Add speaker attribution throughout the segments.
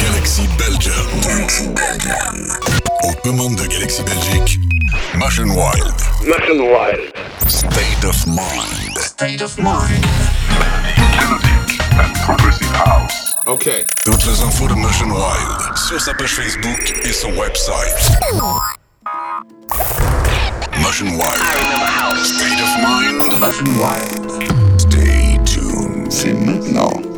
Speaker 1: Galaxy Belgium. Galaxy Belgium. Aux commandes de Galaxy Belgique, Machine Wild.
Speaker 2: Mission wild.
Speaker 1: State of Mind.
Speaker 3: State of mind.
Speaker 4: Melodic and progressive house.
Speaker 5: Okay.
Speaker 1: Toutes les infos de Machine Wild sur sa page Facebook et son website. Machine Wild. State of Mind.
Speaker 3: Machine wild. C'est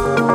Speaker 1: Bye.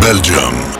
Speaker 1: Belgium.